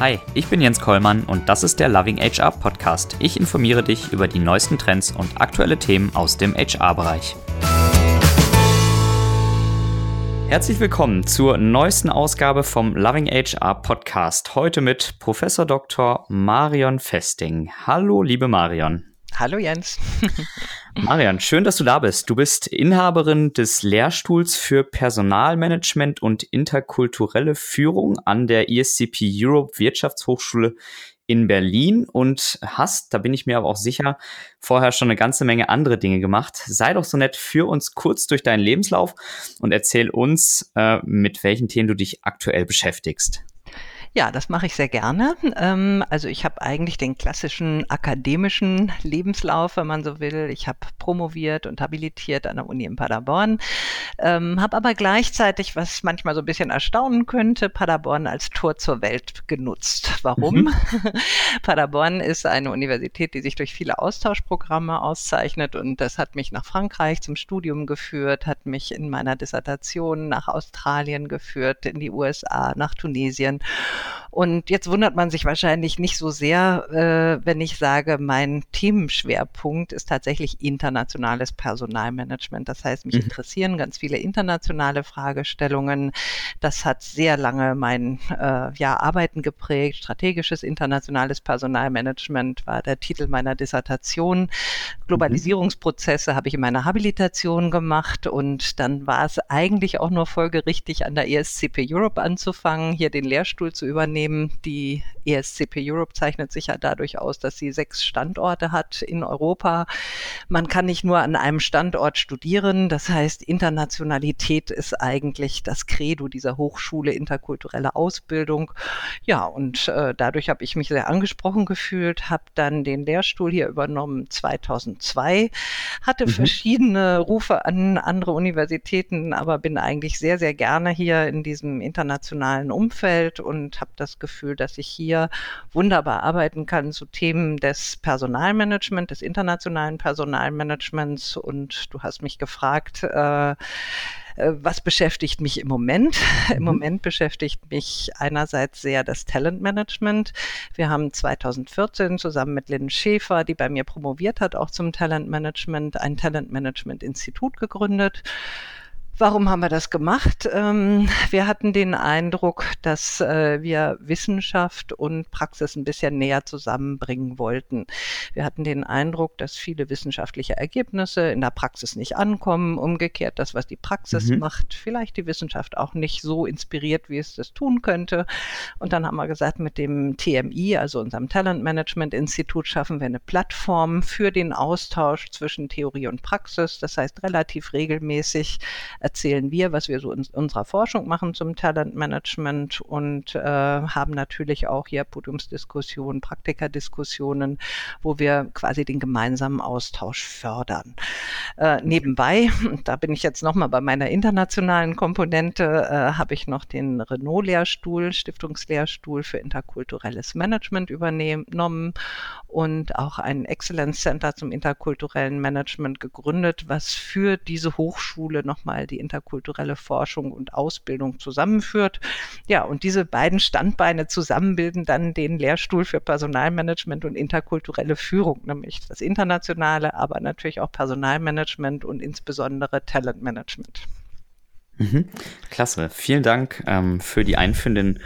Hi, ich bin Jens Kollmann und das ist der Loving HR Podcast. Ich informiere dich über die neuesten Trends und aktuelle Themen aus dem HR-Bereich. Herzlich willkommen zur neuesten Ausgabe vom Loving HR Podcast. Heute mit Professor Dr. Marion Festing. Hallo, liebe Marion. Hallo Jens. Marian, schön, dass du da bist. Du bist Inhaberin des Lehrstuhls für Personalmanagement und interkulturelle Führung an der ESCP Europe Wirtschaftshochschule in Berlin und hast, da bin ich mir aber auch sicher, vorher schon eine ganze Menge andere Dinge gemacht. Sei doch so nett, führ uns kurz durch deinen Lebenslauf und erzähl uns, äh, mit welchen Themen du dich aktuell beschäftigst. Ja, das mache ich sehr gerne. Ähm, also ich habe eigentlich den klassischen akademischen Lebenslauf, wenn man so will. Ich habe promoviert und habilitiert an der Uni in Paderborn, ähm, habe aber gleichzeitig, was manchmal so ein bisschen erstaunen könnte, Paderborn als Tor zur Welt genutzt. Warum? Mhm. Paderborn ist eine Universität, die sich durch viele Austauschprogramme auszeichnet und das hat mich nach Frankreich zum Studium geführt, hat mich in meiner Dissertation nach Australien geführt, in die USA, nach Tunesien und jetzt wundert man sich wahrscheinlich nicht so sehr, äh, wenn ich sage, mein Themenschwerpunkt ist tatsächlich internationales Personalmanagement. Das heißt, mich mhm. interessieren ganz viele internationale Fragestellungen. Das hat sehr lange mein äh, ja, Arbeiten geprägt. Strategisches internationales Personalmanagement war der Titel meiner Dissertation. Globalisierungsprozesse habe ich in meiner Habilitation gemacht und dann war es eigentlich auch nur folgerichtig, an der ESCP Europe anzufangen, hier den Lehrstuhl zu übernehmen. Die ESCP Europe zeichnet sich ja dadurch aus, dass sie sechs Standorte hat in Europa. Man kann nicht nur an einem Standort studieren. Das heißt, Internationalität ist eigentlich das Credo dieser Hochschule, interkulturelle Ausbildung. Ja, und äh, dadurch habe ich mich sehr angesprochen gefühlt, habe dann den Lehrstuhl hier übernommen 2002, hatte mhm. verschiedene Rufe an andere Universitäten, aber bin eigentlich sehr, sehr gerne hier in diesem internationalen Umfeld und habe das Gefühl, dass ich hier wunderbar arbeiten kann zu Themen des Personalmanagement, des internationalen Personalmanagements. Und du hast mich gefragt, äh, äh was beschäftigt mich im Moment? Mhm. Im Moment beschäftigt mich einerseits sehr das Talentmanagement. Wir haben 2014 zusammen mit Lynn Schäfer, die bei mir promoviert hat, auch zum Talentmanagement, ein Talentmanagement-Institut gegründet. Warum haben wir das gemacht? Ähm, wir hatten den Eindruck, dass äh, wir Wissenschaft und Praxis ein bisschen näher zusammenbringen wollten. Wir hatten den Eindruck, dass viele wissenschaftliche Ergebnisse in der Praxis nicht ankommen. Umgekehrt, das, was die Praxis mhm. macht, vielleicht die Wissenschaft auch nicht so inspiriert, wie es das tun könnte. Und dann haben wir gesagt, mit dem TMI, also unserem Talent Management Institut, schaffen wir eine Plattform für den Austausch zwischen Theorie und Praxis. Das heißt, relativ regelmäßig erzählen wir, was wir so in unserer Forschung machen zum Talentmanagement und äh, haben natürlich auch hier Podiumsdiskussionen, Praktikerdiskussionen, wo wir quasi den gemeinsamen Austausch fördern. Äh, nebenbei, da bin ich jetzt nochmal bei meiner internationalen Komponente, äh, habe ich noch den Renault-Lehrstuhl, Stiftungslehrstuhl für interkulturelles Management übernommen und auch ein Excellence Center zum interkulturellen Management gegründet, was für diese Hochschule nochmal die interkulturelle Forschung und Ausbildung zusammenführt. Ja, und diese beiden Standbeine zusammen bilden dann den Lehrstuhl für Personalmanagement und interkulturelle Führung, nämlich das internationale, aber natürlich auch Personalmanagement und insbesondere Talentmanagement. Mhm. Klasse. Vielen Dank ähm, für die einführenden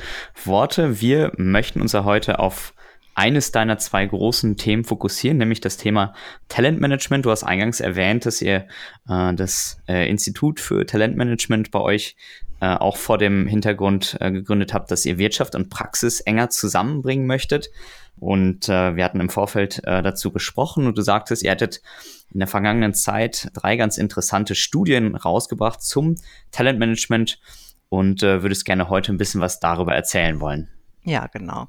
Worte. Wir möchten uns ja heute auf eines deiner zwei großen Themen fokussieren, nämlich das Thema Talentmanagement. Du hast eingangs erwähnt, dass ihr äh, das äh, Institut für Talentmanagement bei euch äh, auch vor dem Hintergrund äh, gegründet habt, dass ihr Wirtschaft und Praxis enger zusammenbringen möchtet. Und äh, wir hatten im Vorfeld äh, dazu gesprochen und du sagtest, ihr hättet in der vergangenen Zeit drei ganz interessante Studien rausgebracht zum Talentmanagement und äh, würdest gerne heute ein bisschen was darüber erzählen wollen. Ja, genau.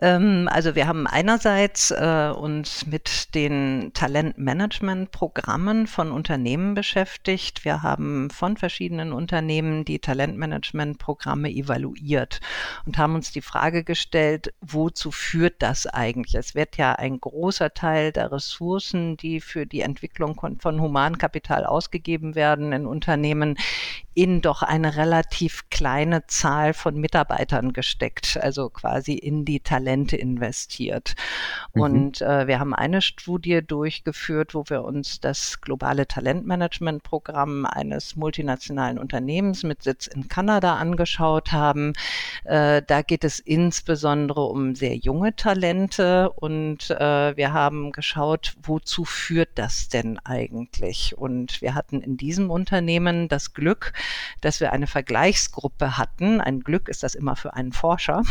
Ähm, also wir haben einerseits äh, uns mit den Talentmanagement-Programmen von Unternehmen beschäftigt. Wir haben von verschiedenen Unternehmen die Talentmanagement-Programme evaluiert und haben uns die Frage gestellt, wozu führt das eigentlich? Es wird ja ein großer Teil der Ressourcen, die für die Entwicklung von Humankapital ausgegeben werden in Unternehmen, in doch eine relativ kleine Zahl von Mitarbeitern gesteckt, also quasi in die Talente investiert. Mhm. Und äh, wir haben eine Studie durchgeführt, wo wir uns das globale Talentmanagement-Programm eines multinationalen Unternehmens mit Sitz in Kanada angeschaut haben. Äh, da geht es insbesondere um sehr junge Talente und äh, wir haben geschaut, wozu führt das denn eigentlich? Und wir hatten in diesem Unternehmen das Glück, dass wir eine Vergleichsgruppe hatten. Ein Glück ist das immer für einen Forscher,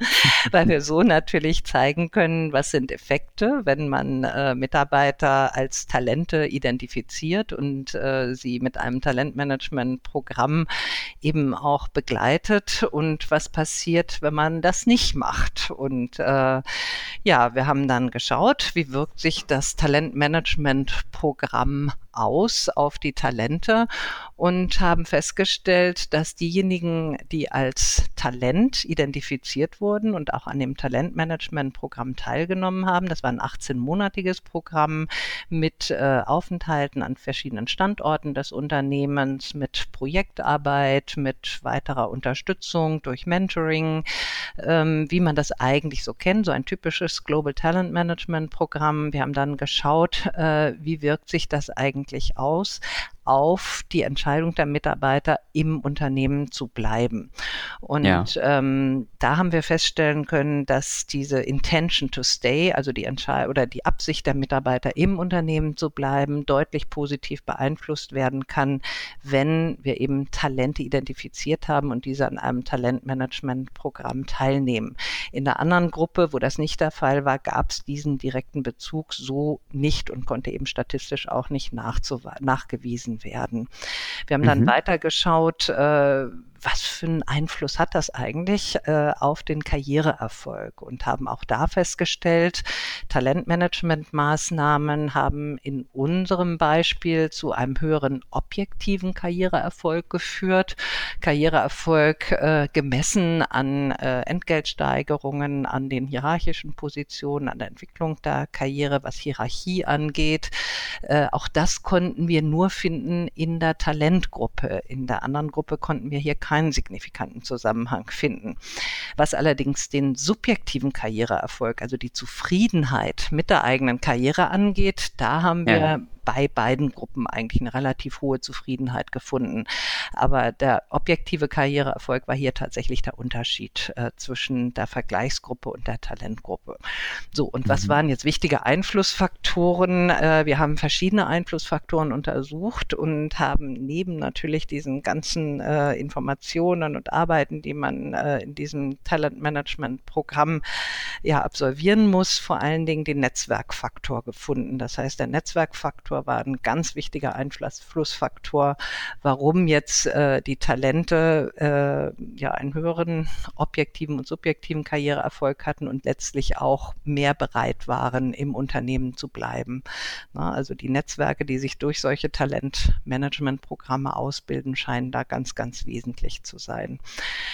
weil wir so natürlich zeigen können, was sind Effekte, wenn man äh, Mitarbeiter als Talente identifiziert und äh, sie mit einem Talentmanagement-Programm eben auch begleitet und was passiert, wenn man das nicht macht. Und äh, ja, wir haben dann geschaut, wie wirkt sich das Talentmanagement-Programm aus auf die Talente und haben festgestellt, dass diejenigen, die als Talent identifiziert wurden und auch an dem Talentmanagement-Programm teilgenommen haben, das war ein 18-monatiges Programm mit äh, Aufenthalten an verschiedenen Standorten des Unternehmens, mit Projektarbeit, mit weiterer Unterstützung durch Mentoring, ähm, wie man das eigentlich so kennt, so ein typisches Global Talent Management Programm. Wir haben dann geschaut, äh, wie wirkt sich das eigentlich eigentlich aus? Auf die Entscheidung der Mitarbeiter im Unternehmen zu bleiben. Und ja. ähm, da haben wir feststellen können, dass diese Intention to Stay, also die Entscheidung oder die Absicht der Mitarbeiter im Unternehmen zu bleiben, deutlich positiv beeinflusst werden kann, wenn wir eben Talente identifiziert haben und diese an einem Talentmanagement-Programm teilnehmen. In der anderen Gruppe, wo das nicht der Fall war, gab es diesen direkten Bezug so nicht und konnte eben statistisch auch nicht nachgewiesen werden. Wir haben dann mhm. weitergeschaut, äh, was für einen Einfluss hat das eigentlich äh, auf den Karriereerfolg und haben auch da festgestellt, Talentmanagementmaßnahmen haben in unserem Beispiel zu einem höheren objektiven Karriereerfolg geführt. Karriereerfolg äh, gemessen an äh, Entgeltsteigerungen, an den hierarchischen Positionen, an der Entwicklung der Karriere, was Hierarchie angeht. Äh, auch das konnten wir nur finden in der Talentgruppe. In der anderen Gruppe konnten wir hier keinen signifikanten Zusammenhang finden. Was allerdings den subjektiven Karriereerfolg, also die Zufriedenheit mit der eigenen Karriere angeht, da haben wir ja bei beiden Gruppen eigentlich eine relativ hohe Zufriedenheit gefunden. Aber der objektive Karriereerfolg war hier tatsächlich der Unterschied äh, zwischen der Vergleichsgruppe und der Talentgruppe. So, und mhm. was waren jetzt wichtige Einflussfaktoren? Äh, wir haben verschiedene Einflussfaktoren untersucht und haben neben natürlich diesen ganzen äh, Informationen und Arbeiten, die man äh, in diesem Talentmanagement-Programm ja absolvieren muss, vor allen Dingen den Netzwerkfaktor gefunden. Das heißt, der Netzwerkfaktor Faktor war ein ganz wichtiger Einflussfaktor, warum jetzt äh, die Talente äh, ja einen höheren objektiven und subjektiven Karriereerfolg hatten und letztlich auch mehr bereit waren, im Unternehmen zu bleiben. Na, also die Netzwerke, die sich durch solche Talentmanagementprogramme ausbilden, scheinen da ganz, ganz wesentlich zu sein.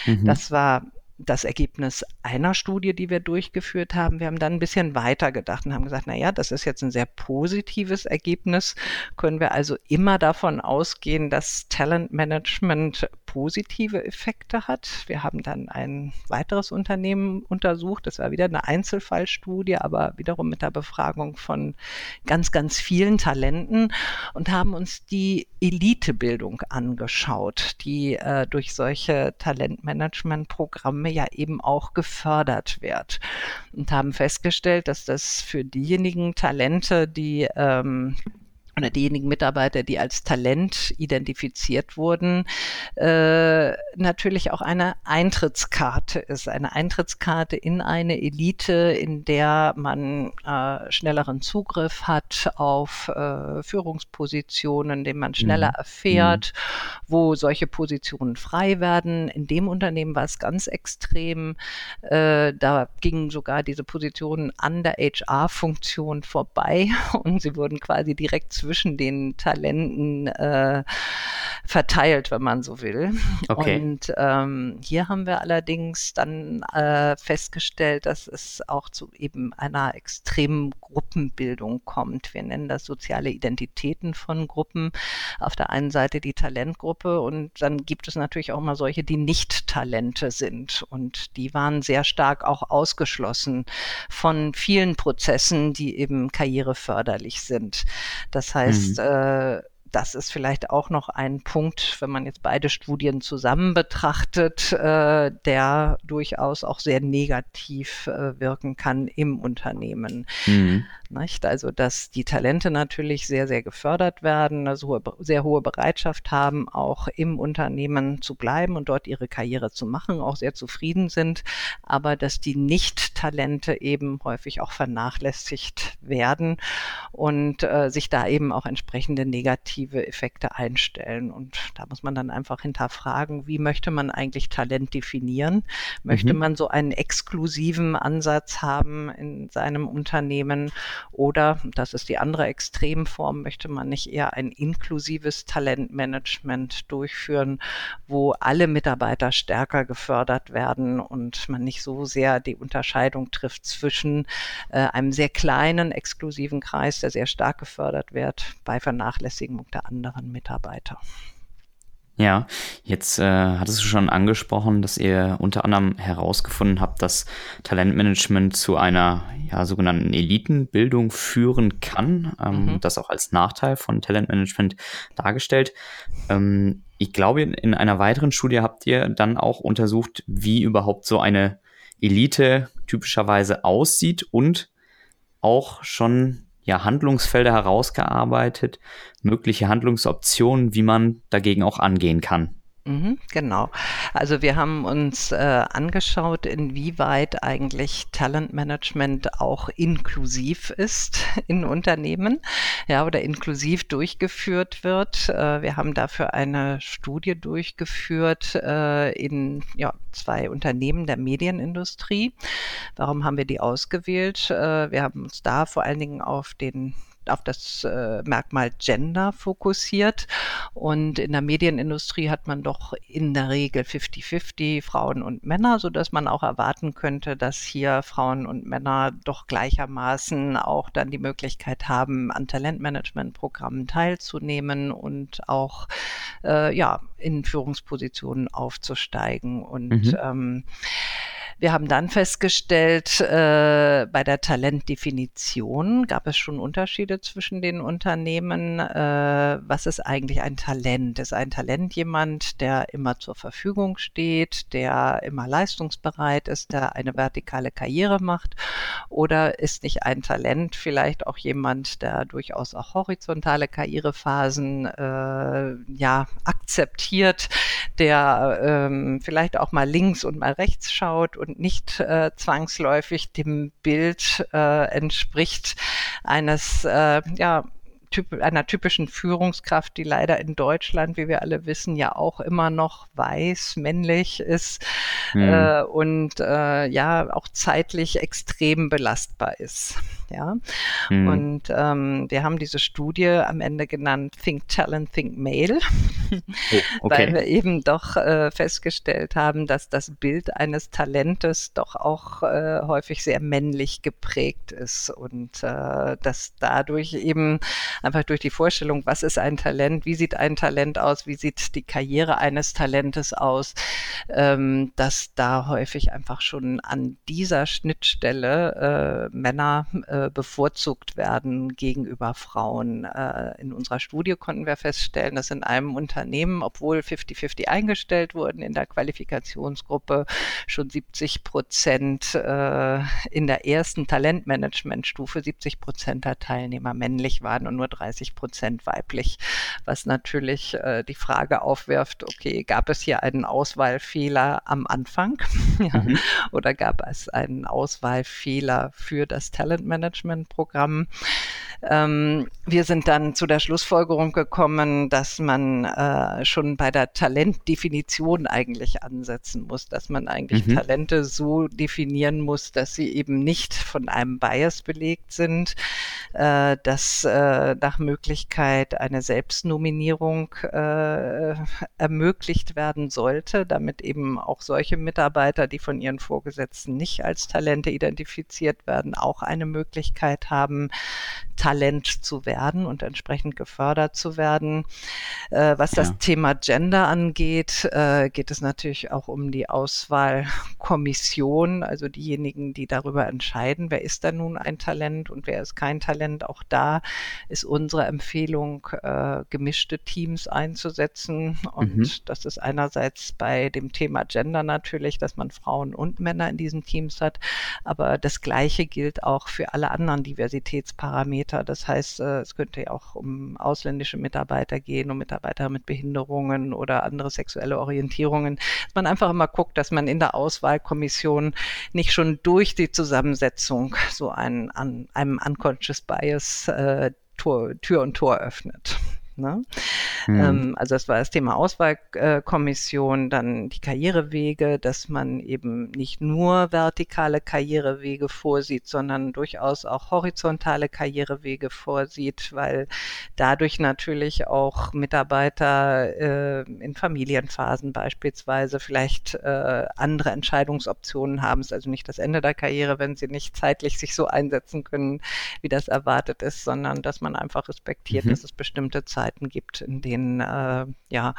Mhm. Das war das Ergebnis einer Studie, die wir durchgeführt haben. Wir haben dann ein bisschen weiter gedacht und haben gesagt, na ja, das ist jetzt ein sehr positives Ergebnis. Können wir also immer davon ausgehen, dass Talentmanagement positive Effekte hat. Wir haben dann ein weiteres Unternehmen untersucht. Das war wieder eine Einzelfallstudie, aber wiederum mit der Befragung von ganz, ganz vielen Talenten und haben uns die Elitebildung angeschaut, die äh, durch solche Talentmanagementprogramme Teilnahme ja eben auch gefördert wird. Und haben festgestellt, dass das für diejenigen Talente, die ähm, oder diejenigen Mitarbeiter, die als Talent identifiziert wurden, äh, natürlich auch eine Eintrittskarte ist. Eine Eintrittskarte in eine Elite, in der man äh, schnelleren Zugriff hat auf äh, Führungspositionen, den man schneller mhm. erfährt, mhm. wo solche Positionen frei werden. In dem Unternehmen war es ganz extrem. Äh, da gingen sogar diese Positionen an der HR-Funktion vorbei und sie wurden quasi direkt zwischen zwischen den Talenten äh, verteilt, wenn man so will. Okay. Und ähm, hier haben wir allerdings dann äh, festgestellt, dass es auch zu eben einer extremen Gruppenbildung kommt. Wir nennen das soziale Identitäten von Gruppen. Auf der einen Seite die Talentgruppe Gruppe und dann gibt es natürlich auch mal solche, die nicht Talente sind und die waren sehr stark auch ausgeschlossen von vielen Prozessen, die eben karriereförderlich sind. Das heißt, mhm. äh, das ist vielleicht auch noch ein Punkt, wenn man jetzt beide Studien zusammen betrachtet, äh, der durchaus auch sehr negativ äh, wirken kann im Unternehmen. Mhm. Nicht? Also, dass die Talente natürlich sehr, sehr gefördert werden, also hohe, sehr hohe Bereitschaft haben, auch im Unternehmen zu bleiben und dort ihre Karriere zu machen, auch sehr zufrieden sind, aber dass die Nicht-Talente eben häufig auch vernachlässigt werden und äh, sich da eben auch entsprechende negative Effekte einstellen. Und da muss man dann einfach hinterfragen, wie möchte man eigentlich Talent definieren? Möchte mhm. man so einen exklusiven Ansatz haben in seinem Unternehmen? Oder, das ist die andere Extremform, möchte man nicht eher ein inklusives Talentmanagement durchführen, wo alle Mitarbeiter stärker gefördert werden und man nicht so sehr die Unterscheidung trifft zwischen äh, einem sehr kleinen, exklusiven Kreis, der sehr stark gefördert wird, bei Vernachlässigung der anderen Mitarbeiter. Ja, jetzt äh, hattest du schon angesprochen, dass ihr unter anderem herausgefunden habt, dass Talentmanagement zu einer ja, sogenannten Elitenbildung führen kann. Ähm, mhm. Das auch als Nachteil von Talentmanagement dargestellt. Ähm, ich glaube, in einer weiteren Studie habt ihr dann auch untersucht, wie überhaupt so eine Elite typischerweise aussieht und auch schon ja, Handlungsfelder herausgearbeitet, mögliche Handlungsoptionen, wie man dagegen auch angehen kann. Mhm, genau. Also wir haben uns äh, angeschaut, inwieweit eigentlich Talentmanagement auch inklusiv ist in Unternehmen, ja, oder inklusiv durchgeführt wird. Äh, wir haben dafür eine Studie durchgeführt äh, in ja, zwei Unternehmen der Medienindustrie. Warum haben wir die ausgewählt? Äh, wir haben uns da vor allen Dingen auf den auf das äh, Merkmal Gender fokussiert. Und in der Medienindustrie hat man doch in der Regel 50-50 Frauen und Männer, sodass man auch erwarten könnte, dass hier Frauen und Männer doch gleichermaßen auch dann die Möglichkeit haben, an Talentmanagementprogrammen teilzunehmen und auch äh, ja, in Führungspositionen aufzusteigen. Und mhm. ähm, wir haben dann festgestellt, äh, bei der Talentdefinition gab es schon Unterschiede zwischen den Unternehmen. Äh, was ist eigentlich ein Talent? Ist ein Talent jemand, der immer zur Verfügung steht, der immer leistungsbereit ist, der eine vertikale Karriere macht? Oder ist nicht ein Talent vielleicht auch jemand, der durchaus auch horizontale Karrierephasen äh, ja akzeptiert, der ähm, vielleicht auch mal links und mal rechts schaut und nicht äh, zwangsläufig dem Bild äh, entspricht eines äh, ja, typ, einer typischen Führungskraft, die leider in Deutschland, wie wir alle wissen, ja auch immer noch weiß, männlich ist mhm. äh, und äh, ja auch zeitlich extrem belastbar ist. Ja, mhm. und ähm, wir haben diese Studie am Ende genannt Think Talent, Think Male, oh, okay. weil wir eben doch äh, festgestellt haben, dass das Bild eines Talentes doch auch äh, häufig sehr männlich geprägt ist und äh, dass dadurch eben einfach durch die Vorstellung, was ist ein Talent, wie sieht ein Talent aus, wie sieht die Karriere eines Talentes aus, ähm, dass da häufig einfach schon an dieser Schnittstelle äh, Männer äh, bevorzugt werden gegenüber Frauen. Äh, in unserer Studie konnten wir feststellen, dass in einem Unternehmen, obwohl 50-50 eingestellt wurden in der Qualifikationsgruppe, schon 70 Prozent äh, in der ersten Talentmanagementstufe 70 Prozent der Teilnehmer männlich waren und nur 30 Prozent weiblich, was natürlich äh, die Frage aufwirft, okay, gab es hier einen Auswahlfehler am Anfang ja, mhm. oder gab es einen Auswahlfehler für das Talentmanagement-Programm? Ähm, wir sind dann zu der Schlussfolgerung gekommen, dass man äh, schon bei der Talentdefinition eigentlich ansetzen muss, dass man eigentlich mhm. Talente so definieren muss, dass sie eben nicht von einem Bias belegt sind, äh, dass äh, nach Möglichkeit eine Selbstnominierung äh, ermöglicht werden sollte, damit eben auch solche Mitarbeiter, die von ihren Vorgesetzten nicht als Talente identifiziert werden, auch eine Möglichkeit haben, Talent zu werden und entsprechend gefördert zu werden. Äh, was ja. das Thema Gender angeht, äh, geht es natürlich auch um die Auswahlkommission, also diejenigen, die darüber entscheiden, wer ist da nun ein Talent und wer ist kein Talent. Auch da ist unsere Empfehlung, äh, gemischte Teams einzusetzen. Und mhm. das ist einerseits bei dem Thema Gender natürlich, dass man Frauen und Männer in diesen Teams hat. Aber das Gleiche gilt auch für alle anderen Diversitätsparameter. Das heißt, äh, es könnte ja auch um ausländische Mitarbeiter gehen, um Mitarbeiter mit Behinderungen oder andere sexuelle Orientierungen. Dass man einfach immer guckt, dass man in der Auswahlkommission nicht schon durch die Zusammensetzung so einen, an, einem Unconscious Bias äh, Tor, Tür und Tor öffnet. Ne? Mhm. Also das war das Thema Auswahlkommission, dann die Karrierewege, dass man eben nicht nur vertikale Karrierewege vorsieht, sondern durchaus auch horizontale Karrierewege vorsieht, weil dadurch natürlich auch Mitarbeiter äh, in Familienphasen beispielsweise vielleicht äh, andere Entscheidungsoptionen haben. Es ist also nicht das Ende der Karriere, wenn sie nicht zeitlich sich so einsetzen können, wie das erwartet ist, sondern dass man einfach respektiert, mhm. dass es bestimmte Zeiten gibt, in denen denen äh, ja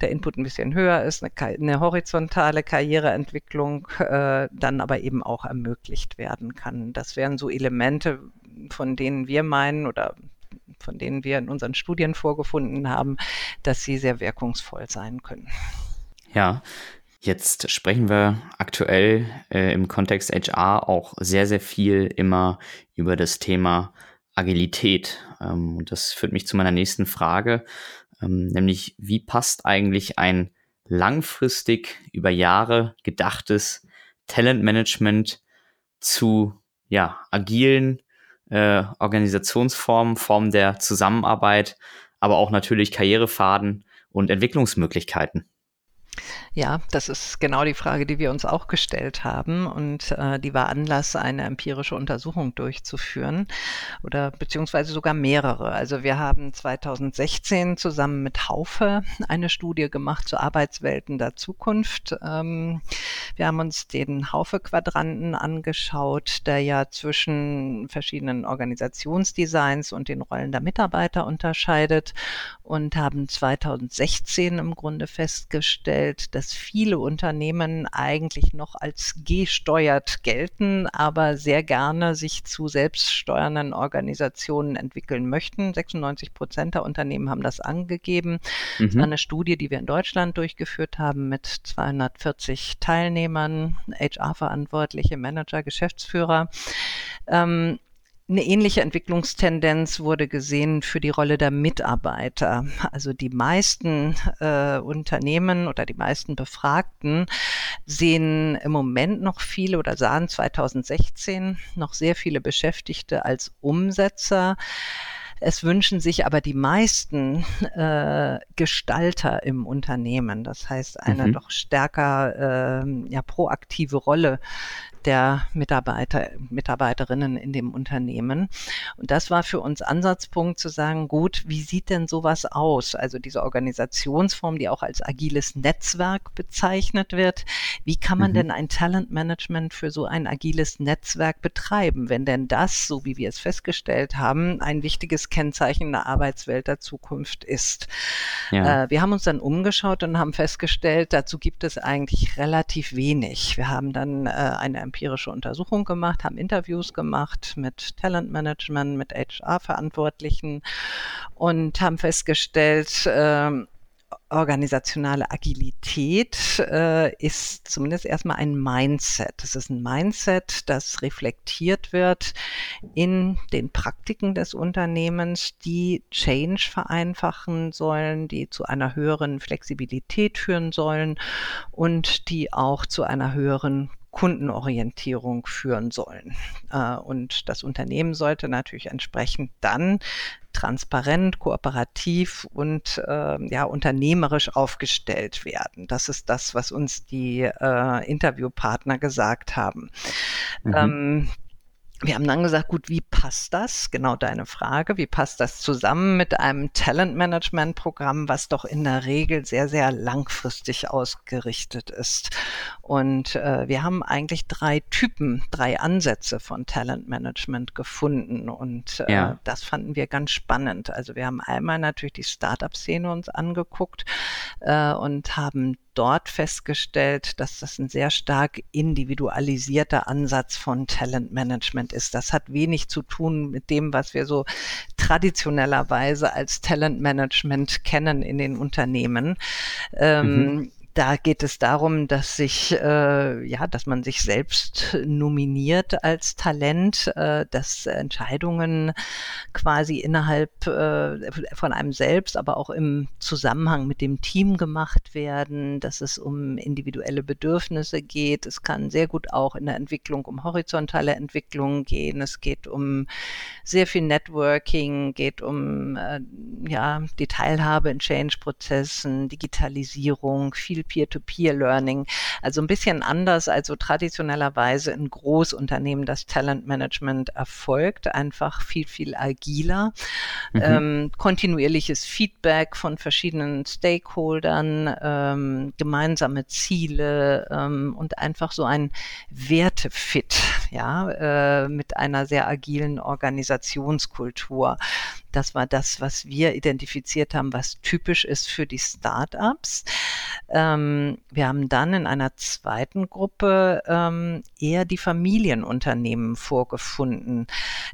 der Input ein bisschen höher ist, eine, eine horizontale Karriereentwicklung äh, dann aber eben auch ermöglicht werden kann. Das wären so Elemente, von denen wir meinen oder von denen wir in unseren Studien vorgefunden haben, dass sie sehr wirkungsvoll sein können. Ja, Jetzt sprechen wir aktuell äh, im Kontext HR auch sehr, sehr viel immer über das Thema Agilität. Ähm, und das führt mich zu meiner nächsten Frage ähm, nämlich wie passt eigentlich ein langfristig über Jahre gedachtes Talentmanagement zu ja, agilen äh, Organisationsformen, Formen der Zusammenarbeit, aber auch natürlich Karrierefaden und Entwicklungsmöglichkeiten. Ja, das ist genau die Frage, die wir uns auch gestellt haben und äh, die war Anlass, eine empirische Untersuchung durchzuführen oder beziehungsweise sogar mehrere. Also wir haben 2016 zusammen mit Haufe eine Studie gemacht zu Arbeitswelten der Zukunft. Ähm, wir haben uns den Haufe-Quadranten angeschaut, der ja zwischen verschiedenen Organisationsdesigns und den Rollen der Mitarbeiter unterscheidet und haben 2016 im Grunde festgestellt, dass viele Unternehmen eigentlich noch als gesteuert gelten, aber sehr gerne sich zu selbststeuernden Organisationen entwickeln möchten. 96 Prozent der Unternehmen haben das angegeben. Mhm. Das war eine Studie, die wir in Deutschland durchgeführt haben mit 240 Teilnehmern, HR-Verantwortliche, Manager, Geschäftsführer. Ähm, eine ähnliche Entwicklungstendenz wurde gesehen für die Rolle der Mitarbeiter. Also die meisten äh, Unternehmen oder die meisten Befragten sehen im Moment noch viele oder sahen 2016 noch sehr viele Beschäftigte als Umsetzer. Es wünschen sich aber die meisten äh, Gestalter im Unternehmen. Das heißt, eine mhm. doch stärker äh, ja, proaktive Rolle der Mitarbeiter, Mitarbeiterinnen in dem Unternehmen. Und das war für uns Ansatzpunkt zu sagen, gut, wie sieht denn sowas aus? Also diese Organisationsform, die auch als agiles Netzwerk bezeichnet wird. Wie kann man mhm. denn ein Talentmanagement für so ein agiles Netzwerk betreiben, wenn denn das, so wie wir es festgestellt haben, ein wichtiges Kennzeichen der Arbeitswelt der Zukunft ist? Ja. Äh, wir haben uns dann umgeschaut und haben festgestellt, dazu gibt es eigentlich relativ wenig. Wir haben dann äh, eine empirische Untersuchung gemacht, haben Interviews gemacht mit Talentmanagement, mit HR-Verantwortlichen und haben festgestellt, äh, organisationale Agilität äh, ist zumindest erstmal ein Mindset. Es ist ein Mindset, das reflektiert wird in den Praktiken des Unternehmens, die Change vereinfachen sollen, die zu einer höheren Flexibilität führen sollen und die auch zu einer höheren Kundenorientierung führen sollen. Äh, und das Unternehmen sollte natürlich entsprechend dann transparent, kooperativ und äh, ja unternehmerisch aufgestellt werden. Das ist das, was uns die äh, Interviewpartner gesagt haben. Mhm. Ähm, wir haben dann gesagt, gut, wie passt das? Genau deine Frage. Wie passt das zusammen mit einem Talentmanagement-Programm, was doch in der Regel sehr, sehr langfristig ausgerichtet ist? Und äh, wir haben eigentlich drei Typen, drei Ansätze von Talentmanagement gefunden. Und äh, ja. das fanden wir ganz spannend. Also wir haben einmal natürlich die Startup-Szene uns angeguckt äh, und haben dort festgestellt, dass das ein sehr stark individualisierter Ansatz von Talentmanagement ist. Das hat wenig zu tun mit dem, was wir so traditionellerweise als Talentmanagement kennen in den Unternehmen. Ähm, mhm. Da geht es darum, dass sich, äh, ja, dass man sich selbst nominiert als Talent, äh, dass Entscheidungen quasi innerhalb äh, von einem selbst, aber auch im Zusammenhang mit dem Team gemacht werden, dass es um individuelle Bedürfnisse geht. Es kann sehr gut auch in der Entwicklung um horizontale Entwicklung gehen. Es geht um sehr viel Networking, geht um äh, ja die Teilhabe in Change-Prozessen, Digitalisierung, viel Peer-to-Peer-Learning. Also ein bisschen anders als so traditionellerweise in Großunternehmen das Talentmanagement erfolgt, einfach viel, viel agiler. Mhm. Ähm, kontinuierliches Feedback von verschiedenen Stakeholdern, ähm, gemeinsame Ziele ähm, und einfach so ein Wertefit, ja, äh, mit einer sehr agilen Organisationskultur. Das war das, was wir identifiziert haben, was typisch ist für die Startups. Ähm, wir haben dann in einer zweiten Gruppe ähm, eher die Familienunternehmen vorgefunden.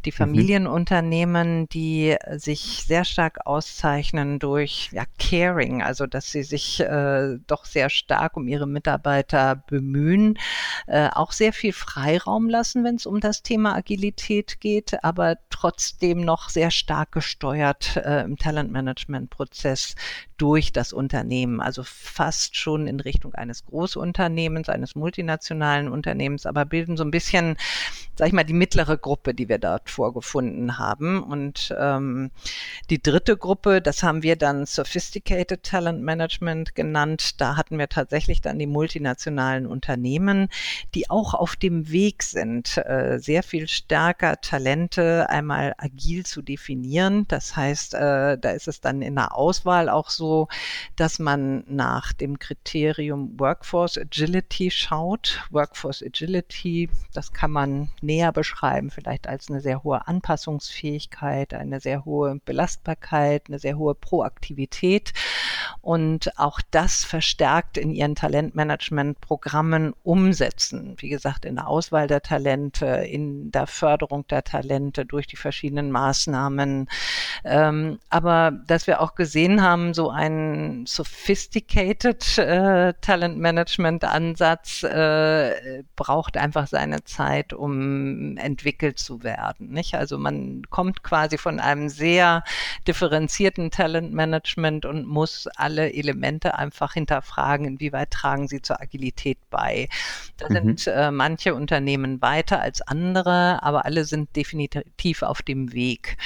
Die mhm. Familienunternehmen, die sich sehr stark auszeichnen durch ja, Caring, also dass sie sich äh, doch sehr stark um ihre Mitarbeiter bemühen, äh, auch sehr viel Freiraum lassen, wenn es um das Thema Agilität geht, aber trotzdem noch sehr stark gesteuert äh, im Talentmanagement-Prozess durch das Unternehmen, also fast schon in Richtung eines Großunternehmens, eines multinationalen Unternehmens, aber bilden so ein bisschen, sag ich mal, die mittlere Gruppe, die wir dort vorgefunden haben. Und ähm, die dritte Gruppe, das haben wir dann Sophisticated Talent Management genannt. Da hatten wir tatsächlich dann die multinationalen Unternehmen, die auch auf dem Weg sind, äh, sehr viel stärker Talente einmal agil zu definieren. Das heißt, äh, da ist es dann in der Auswahl auch so, dass man nach dem Kriterium Workforce Agility schaut. Workforce Agility, das kann man näher beschreiben, vielleicht als eine sehr hohe Anpassungsfähigkeit, eine sehr hohe Belastbarkeit, eine sehr hohe Proaktivität. Und auch das verstärkt in ihren Talentmanagement-Programmen umsetzen. Wie gesagt, in der Auswahl der Talente, in der Förderung der Talente durch die verschiedenen Maßnahmen. Ähm, aber dass wir auch gesehen haben, so ein sophisticated äh, Talent Management Ansatz äh, braucht einfach seine Zeit, um entwickelt zu werden. Nicht? Also man kommt quasi von einem sehr differenzierten Talent Management und muss alle Elemente einfach hinterfragen, inwieweit tragen sie zur Agilität bei. Da mhm. sind äh, manche Unternehmen weiter als andere, aber alle sind definitiv auf dem Weg.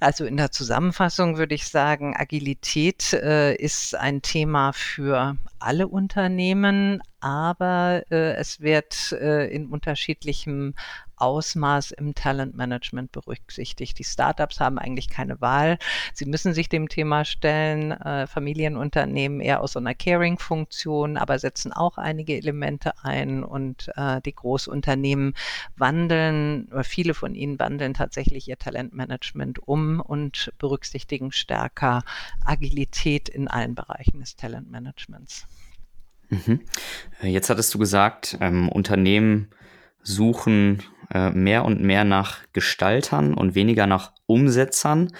Also in der Zusammenfassung würde ich sagen, Agilität äh, ist ein Thema für alle Unternehmen, aber äh, es wird äh, in unterschiedlichem Ausmaß im Talentmanagement berücksichtigt. Die Startups haben eigentlich keine Wahl. Sie müssen sich dem Thema stellen. Äh, Familienunternehmen eher aus so einer Caring-Funktion, aber setzen auch einige Elemente ein und äh, die Großunternehmen wandeln, oder viele von ihnen wandeln tatsächlich ihr Talentmanagement um und berücksichtigen stärker Agilität in allen Bereichen des Talentmanagements. Mhm. Äh, jetzt hattest du gesagt, ähm, Unternehmen suchen äh, mehr und mehr nach Gestaltern und weniger nach Umsetzern.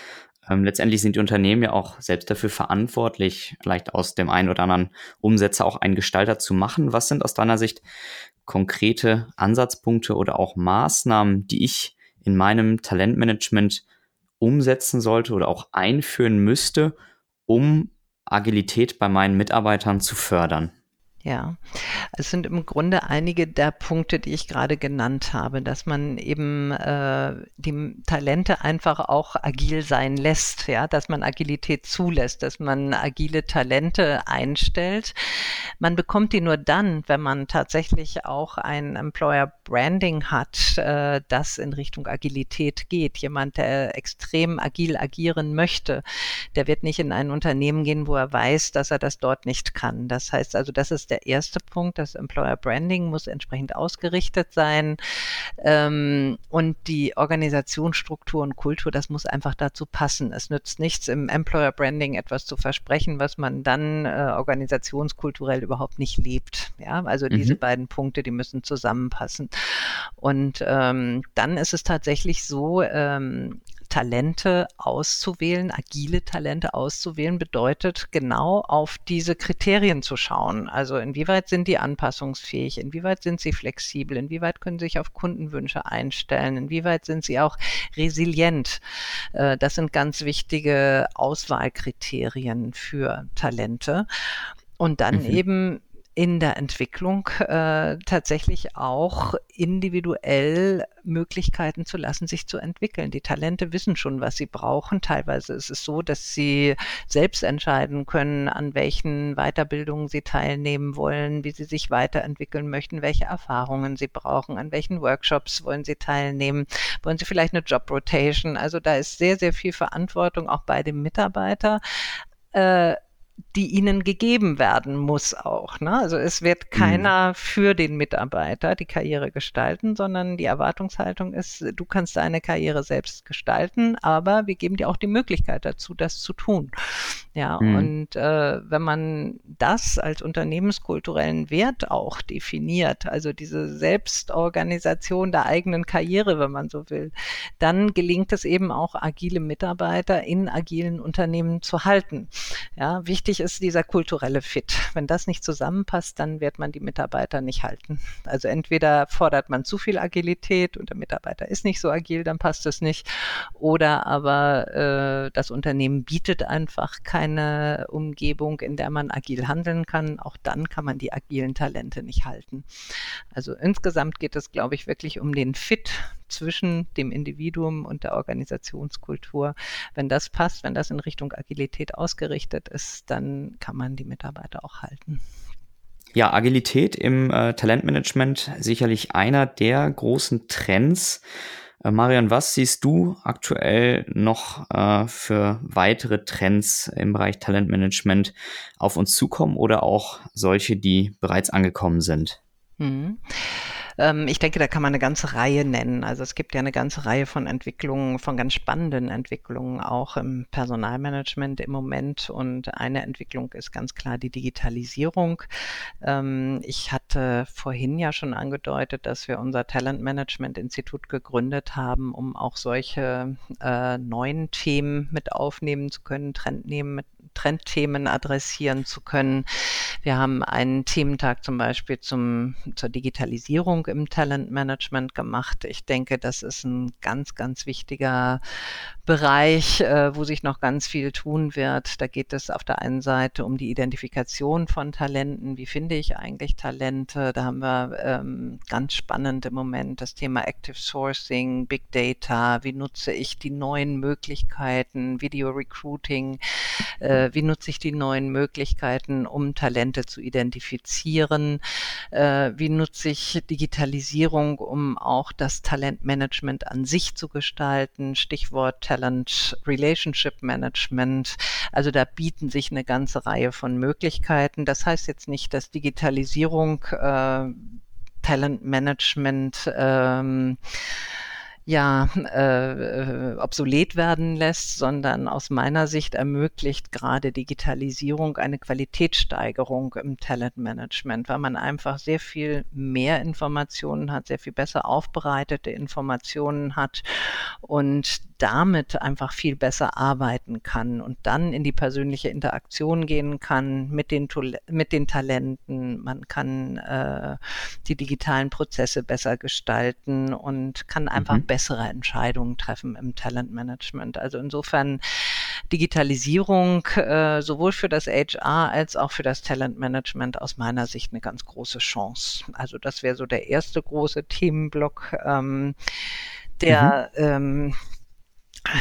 Ähm, letztendlich sind die Unternehmen ja auch selbst dafür verantwortlich, vielleicht aus dem einen oder anderen Umsetzer auch einen Gestalter zu machen. Was sind aus deiner Sicht konkrete Ansatzpunkte oder auch Maßnahmen, die ich in meinem Talentmanagement umsetzen sollte oder auch einführen müsste, um Agilität bei meinen Mitarbeitern zu fördern? Ja, es sind im Grunde einige der Punkte, die ich gerade genannt habe, dass man eben äh, die Talente einfach auch agil sein lässt, ja, dass man Agilität zulässt, dass man agile Talente einstellt. Man bekommt die nur dann, wenn man tatsächlich auch ein Employer Branding hat, äh, das in Richtung Agilität geht. Jemand, der extrem agil agieren möchte, der wird nicht in ein Unternehmen gehen, wo er weiß, dass er das dort nicht kann. Das heißt also, das ist der erste Punkt. Das Employer Branding muss entsprechend ausgerichtet sein. Ähm, und die Organisationsstruktur und Kultur, das muss einfach dazu passen. Es nützt nichts, im Employer Branding etwas zu versprechen, was man dann äh, organisationskulturell überhaupt nicht lebt. Ja, also mhm. diese beiden Punkte, die müssen zusammenpassen. Und ähm, dann ist es tatsächlich so, ähm, Talente auszuwählen, agile Talente auszuwählen, bedeutet genau auf diese Kriterien zu schauen. Also inwieweit sind die anpassungsfähig, inwieweit sind sie flexibel, inwieweit können sie sich auf Kundenwünsche einstellen, inwieweit sind sie auch resilient. Äh, das sind ganz wichtige Auswahlkriterien für Talente. Und dann mhm. eben in der Entwicklung äh, tatsächlich auch individuell Möglichkeiten zu lassen, sich zu entwickeln. Die Talente wissen schon, was sie brauchen. Teilweise ist es so, dass sie selbst entscheiden können, an welchen Weiterbildungen sie teilnehmen wollen, wie sie sich weiterentwickeln möchten, welche Erfahrungen sie brauchen, an welchen Workshops wollen sie teilnehmen, wollen sie vielleicht eine Job Rotation. Also da ist sehr, sehr viel Verantwortung auch bei dem Mitarbeiter. Äh, die ihnen gegeben werden muss auch. Ne? Also es wird mhm. keiner mhm. für den Mitarbeiter die Karriere gestalten, sondern die Erwartungshaltung ist, du kannst deine Karriere selbst gestalten, aber wir geben dir auch die Möglichkeit dazu, das zu tun. Ja, mhm. und äh, wenn man das als unternehmenskulturellen Wert auch definiert, also diese Selbstorganisation der eigenen Karriere, wenn man so will, dann gelingt es eben auch, agile Mitarbeiter in agilen Unternehmen zu halten. Ja, wichtig ist dieser kulturelle Fit. Wenn das nicht zusammenpasst, dann wird man die Mitarbeiter nicht halten. Also entweder fordert man zu viel Agilität und der Mitarbeiter ist nicht so agil, dann passt es nicht. Oder aber äh, das Unternehmen bietet einfach keine Umgebung, in der man agil handeln kann, auch dann kann man die agilen Talente nicht halten. Also insgesamt geht es, glaube ich, wirklich um den Fit zwischen dem Individuum und der Organisationskultur. Wenn das passt, wenn das in Richtung Agilität ausgerichtet ist, dann kann man die Mitarbeiter auch halten. Ja, Agilität im äh, Talentmanagement sicherlich einer der großen Trends. Äh, Marian, was siehst du aktuell noch äh, für weitere Trends im Bereich Talentmanagement auf uns zukommen oder auch solche, die bereits angekommen sind? Mhm. Ähm, ich denke, da kann man eine ganze Reihe nennen. Also es gibt ja eine ganze Reihe von Entwicklungen, von ganz spannenden Entwicklungen auch im Personalmanagement im Moment. Und eine Entwicklung ist ganz klar die Digitalisierung. Ähm, ich hatte vorhin ja schon angedeutet, dass wir unser Talentmanagement-Institut gegründet haben, um auch solche äh, neuen Themen mit aufnehmen zu können, Trendnehmen mit Trendthemen adressieren zu können. Wir haben einen Thementag zum Beispiel zum, zur Digitalisierung im Talentmanagement gemacht. Ich denke, das ist ein ganz, ganz wichtiger Bereich, äh, wo sich noch ganz viel tun wird. Da geht es auf der einen Seite um die Identifikation von Talenten. Wie finde ich eigentlich Talente? Da haben wir ähm, ganz spannend im Moment das Thema Active Sourcing, Big Data. Wie nutze ich die neuen Möglichkeiten, Video Recruiting? Äh, wie nutze ich die neuen Möglichkeiten, um Talente zu identifizieren, äh, wie nutze ich Digitalisierung, um auch das Talentmanagement an sich zu gestalten, Stichwort Talent Relationship Management. Also da bieten sich eine ganze Reihe von Möglichkeiten. Das heißt jetzt nicht, dass Digitalisierung äh, Talentmanagement ähm, ja äh, obsolet werden lässt, sondern aus meiner Sicht ermöglicht gerade Digitalisierung eine Qualitätssteigerung im Talentmanagement, weil man einfach sehr viel mehr Informationen hat, sehr viel besser aufbereitete Informationen hat und damit einfach viel besser arbeiten kann und dann in die persönliche Interaktion gehen kann mit den, mit den Talenten. Man kann äh, die digitalen Prozesse besser gestalten und kann einfach mhm. bessere Entscheidungen treffen im Talentmanagement. Also insofern Digitalisierung äh, sowohl für das HR als auch für das Talentmanagement aus meiner Sicht eine ganz große Chance. Also das wäre so der erste große Themenblock, ähm, der mhm. ähm,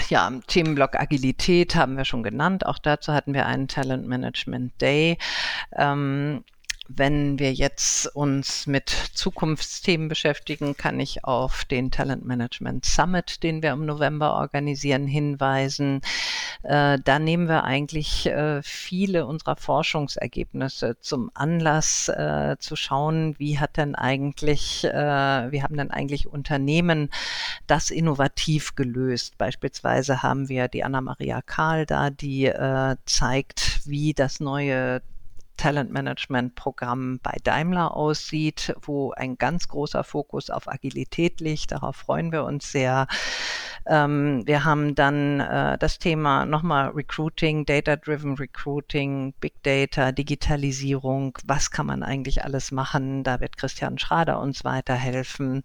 ja, Themenblock Agilität haben wir schon genannt. Auch dazu hatten wir einen Talent Management Day. Ähm, wenn wir jetzt uns mit Zukunftsthemen beschäftigen, kann ich auf den Talent Management Summit, den wir im November organisieren, hinweisen. Äh, da nehmen wir eigentlich äh, viele unserer Forschungsergebnisse zum Anlass äh, zu schauen, wie hat denn eigentlich, äh, wie haben denn eigentlich Unternehmen das innovativ gelöst. Beispielsweise haben wir die Anna-Maria Karl da, die äh, zeigt, wie das neue Talentmanagement-Programm bei Daimler aussieht, wo ein ganz großer Fokus auf Agilität liegt. Darauf freuen wir uns sehr. Ähm, wir haben dann äh, das Thema nochmal Recruiting, Data-Driven Recruiting, Big Data, Digitalisierung. Was kann man eigentlich alles machen? Da wird Christian Schrader uns weiterhelfen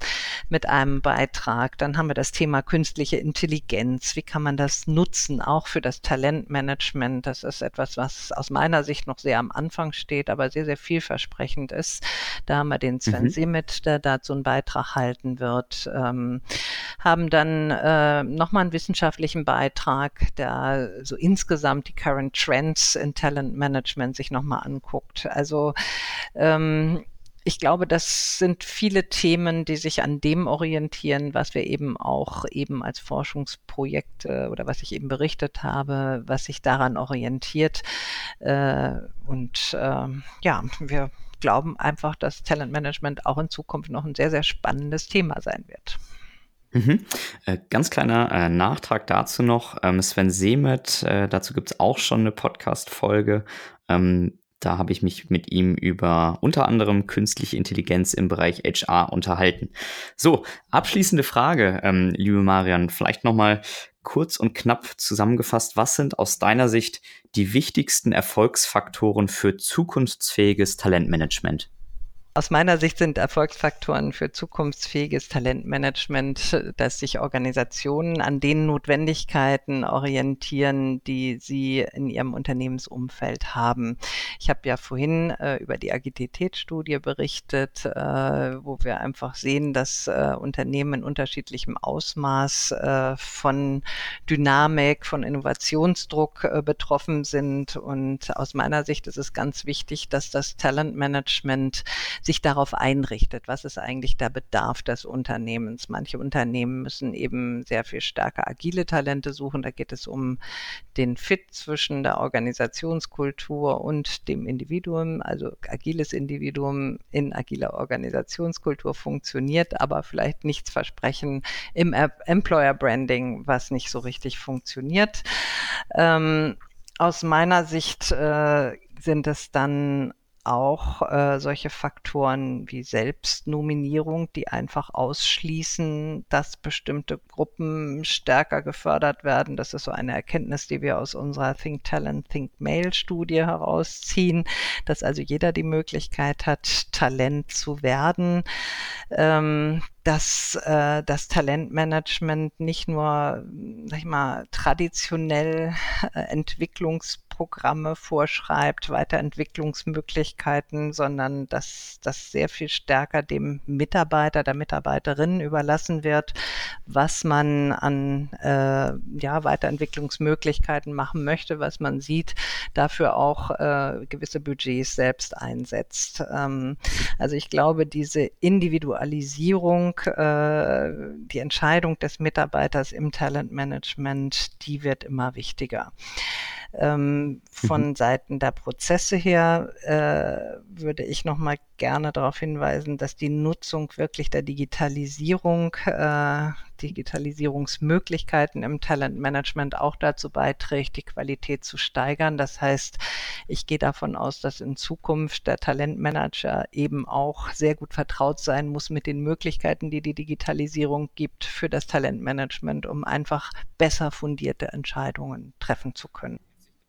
mit einem Beitrag. Dann haben wir das Thema künstliche Intelligenz. Wie kann man das nutzen, auch für das Talentmanagement? Das ist etwas, was aus meiner Sicht noch sehr am Anfang Anfang steht, aber sehr, sehr vielversprechend ist. Da haben wir den Sven mhm. Semet, der dazu einen Beitrag halten wird, ähm, haben dann äh, nochmal einen wissenschaftlichen Beitrag, der so insgesamt die Current Trends in Talent Management sich nochmal anguckt. Also ähm, ich glaube, das sind viele Themen, die sich an dem orientieren, was wir eben auch eben als Forschungsprojekt oder was ich eben berichtet habe, was sich daran orientiert. Äh, und ähm, ja, wir glauben einfach, dass Talentmanagement auch in Zukunft noch ein sehr, sehr spannendes Thema sein wird. Mhm. Äh, ganz kleiner äh, Nachtrag dazu noch. Ähm, Sven Semet, dazu gibt es auch schon eine Podcast-Folge. Ähm, da habe ich mich mit ihm über unter anderem künstliche Intelligenz im Bereich HR unterhalten. So, abschließende Frage, ähm, liebe Marian, vielleicht nochmal kurz und knapp zusammengefasst. Was sind aus deiner Sicht die wichtigsten Erfolgsfaktoren für zukunftsfähiges Talentmanagement? Aus meiner Sicht sind Erfolgsfaktoren für zukunftsfähiges Talentmanagement, dass sich Organisationen an den Notwendigkeiten orientieren, die sie in ihrem Unternehmensumfeld haben. Ich habe ja vorhin äh, über die Agilitätsstudie berichtet, äh, wo wir einfach sehen, dass äh, Unternehmen in unterschiedlichem Ausmaß äh, von Dynamik, von Innovationsdruck äh, betroffen sind. Und aus meiner Sicht ist es ganz wichtig, dass das Talentmanagement sich darauf einrichtet. Was ist eigentlich der Bedarf des Unternehmens? Manche Unternehmen müssen eben sehr viel stärker agile Talente suchen. Da geht es um den Fit zwischen der Organisationskultur und dem Individuum. Also agiles Individuum in agiler Organisationskultur funktioniert, aber vielleicht nichts versprechen im Employer Branding, was nicht so richtig funktioniert. Ähm, aus meiner Sicht äh, sind es dann auch äh, solche Faktoren wie Selbstnominierung, die einfach ausschließen, dass bestimmte Gruppen stärker gefördert werden. Das ist so eine Erkenntnis, die wir aus unserer Think Talent, Think Mail Studie herausziehen, dass also jeder die Möglichkeit hat, Talent zu werden. Ähm, dass äh, das Talentmanagement nicht nur, sag ich mal, traditionell äh, Entwicklungs Programme vorschreibt, Weiterentwicklungsmöglichkeiten, sondern dass das sehr viel stärker dem Mitarbeiter, der Mitarbeiterin überlassen wird, was man an äh, ja, Weiterentwicklungsmöglichkeiten machen möchte, was man sieht, dafür auch äh, gewisse Budgets selbst einsetzt. Ähm, also ich glaube, diese Individualisierung, äh, die Entscheidung des Mitarbeiters im Talentmanagement, die wird immer wichtiger. Ähm, von mhm. Seiten der Prozesse her äh, würde ich nochmal gerne darauf hinweisen, dass die Nutzung wirklich der Digitalisierung, äh, Digitalisierungsmöglichkeiten im Talentmanagement auch dazu beiträgt, die Qualität zu steigern. Das heißt, ich gehe davon aus, dass in Zukunft der Talentmanager eben auch sehr gut vertraut sein muss mit den Möglichkeiten, die die Digitalisierung gibt für das Talentmanagement, um einfach besser fundierte Entscheidungen treffen zu können.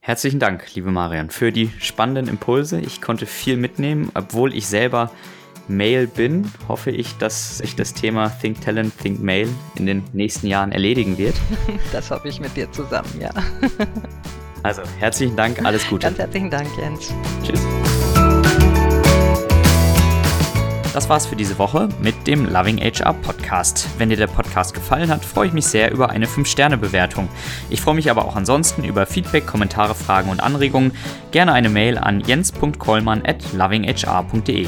Herzlichen Dank, liebe Marian, für die spannenden Impulse. Ich konnte viel mitnehmen, obwohl ich selber Mail bin, hoffe ich, dass sich das Thema Think Talent, Think Mail in den nächsten Jahren erledigen wird. Das hoffe ich mit dir zusammen, ja. Also, herzlichen Dank, alles Gute. Ganz herzlichen Dank, Jens. Tschüss. Das war's für diese Woche mit dem Loving HR Podcast. Wenn dir der Podcast gefallen hat, freue ich mich sehr über eine 5-Sterne-Bewertung. Ich freue mich aber auch ansonsten über Feedback, Kommentare, Fragen und Anregungen. Gerne eine Mail an jens.kollmann at lovinghr.de.